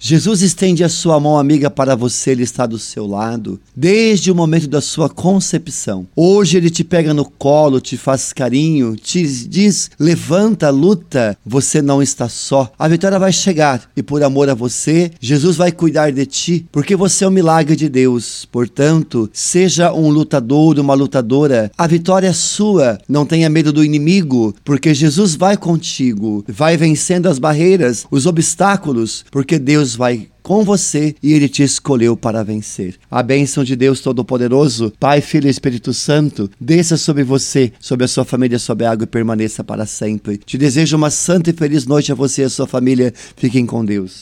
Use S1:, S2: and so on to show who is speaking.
S1: Jesus estende a sua mão amiga para você, ele está do seu lado, desde o momento da sua concepção. Hoje ele te pega no colo, te faz carinho, te diz: levanta, luta, você não está só. A vitória vai chegar e por amor a você, Jesus vai cuidar de ti, porque você é um milagre de Deus. Portanto, seja um lutador, uma lutadora. A vitória é sua. Não tenha medo do inimigo, porque Jesus vai contigo, vai vencendo as barreiras, os obstáculos, porque Deus Deus vai com você e ele te escolheu para vencer. A bênção de Deus Todo-Poderoso, Pai, Filho e Espírito Santo, desça sobre você, sobre a sua família, sobre a água e permaneça para sempre. Te desejo uma santa e feliz noite a você e a sua família. Fiquem com Deus.